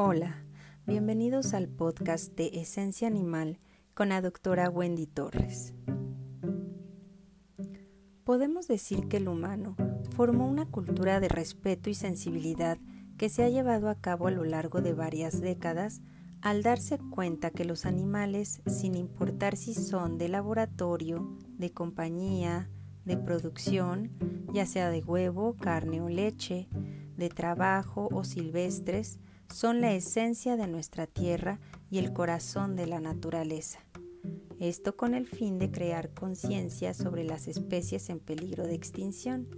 Hola, bienvenidos al podcast de Esencia Animal con la doctora Wendy Torres. Podemos decir que el humano formó una cultura de respeto y sensibilidad que se ha llevado a cabo a lo largo de varias décadas al darse cuenta que los animales, sin importar si son de laboratorio, de compañía, de producción, ya sea de huevo, carne o leche, de trabajo o silvestres, son la esencia de nuestra tierra y el corazón de la naturaleza. Esto con el fin de crear conciencia sobre las especies en peligro de extinción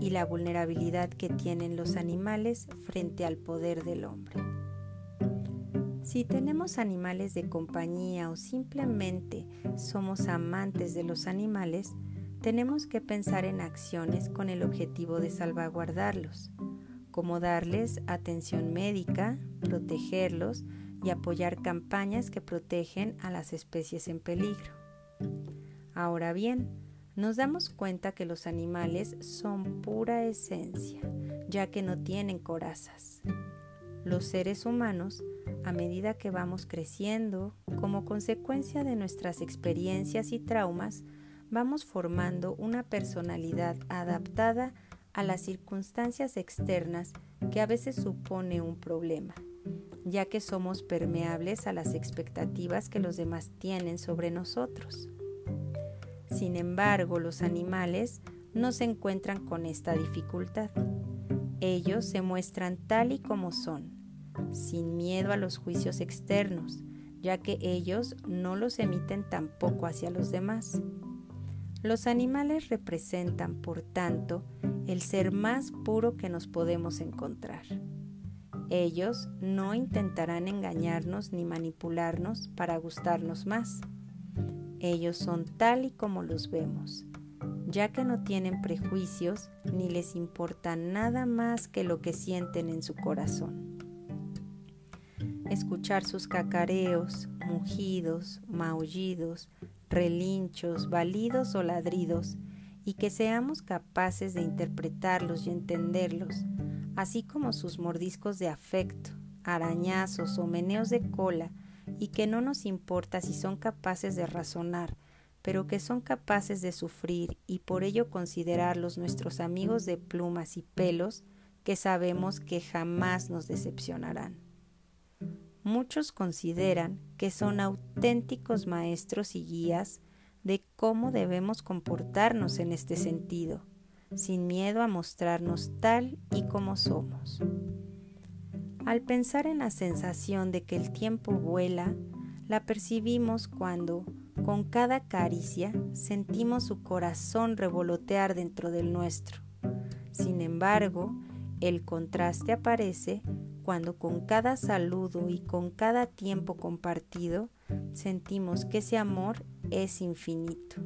y la vulnerabilidad que tienen los animales frente al poder del hombre. Si tenemos animales de compañía o simplemente somos amantes de los animales, tenemos que pensar en acciones con el objetivo de salvaguardarlos como darles atención médica, protegerlos y apoyar campañas que protegen a las especies en peligro. Ahora bien, nos damos cuenta que los animales son pura esencia, ya que no tienen corazas. Los seres humanos, a medida que vamos creciendo, como consecuencia de nuestras experiencias y traumas, vamos formando una personalidad adaptada a las circunstancias externas que a veces supone un problema, ya que somos permeables a las expectativas que los demás tienen sobre nosotros. Sin embargo, los animales no se encuentran con esta dificultad. Ellos se muestran tal y como son, sin miedo a los juicios externos, ya que ellos no los emiten tampoco hacia los demás. Los animales representan, por tanto, el ser más puro que nos podemos encontrar. Ellos no intentarán engañarnos ni manipularnos para gustarnos más. Ellos son tal y como los vemos, ya que no tienen prejuicios ni les importa nada más que lo que sienten en su corazón. Escuchar sus cacareos, mugidos, maullidos, relinchos, balidos o ladridos, y que seamos capaces de interpretarlos y entenderlos, así como sus mordiscos de afecto, arañazos o meneos de cola, y que no nos importa si son capaces de razonar, pero que son capaces de sufrir y por ello considerarlos nuestros amigos de plumas y pelos, que sabemos que jamás nos decepcionarán. Muchos consideran que son auténticos maestros y guías de cómo debemos comportarnos en este sentido, sin miedo a mostrarnos tal y como somos. Al pensar en la sensación de que el tiempo vuela, la percibimos cuando, con cada caricia, sentimos su corazón revolotear dentro del nuestro. Sin embargo, el contraste aparece cuando con cada saludo y con cada tiempo compartido sentimos que ese amor es infinito.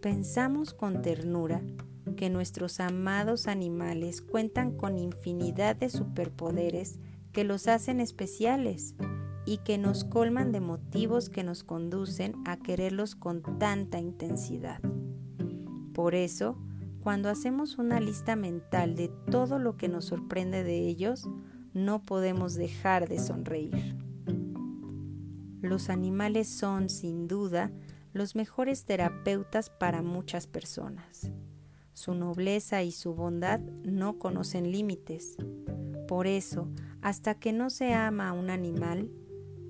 Pensamos con ternura que nuestros amados animales cuentan con infinidad de superpoderes que los hacen especiales y que nos colman de motivos que nos conducen a quererlos con tanta intensidad. Por eso, cuando hacemos una lista mental de todo lo que nos sorprende de ellos, no podemos dejar de sonreír. Los animales son, sin duda, los mejores terapeutas para muchas personas. Su nobleza y su bondad no conocen límites. Por eso, hasta que no se ama a un animal,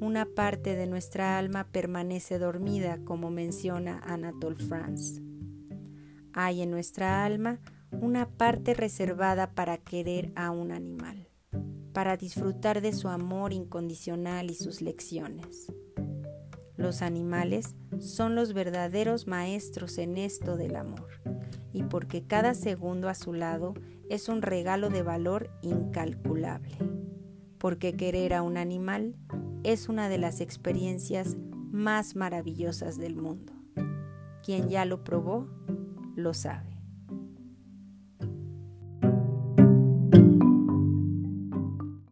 una parte de nuestra alma permanece dormida, como menciona Anatole France. Hay en nuestra alma una parte reservada para querer a un animal, para disfrutar de su amor incondicional y sus lecciones. Los animales son los verdaderos maestros en esto del amor, y porque cada segundo a su lado es un regalo de valor incalculable, porque querer a un animal es una de las experiencias más maravillosas del mundo. Quien ya lo probó, lo sabe.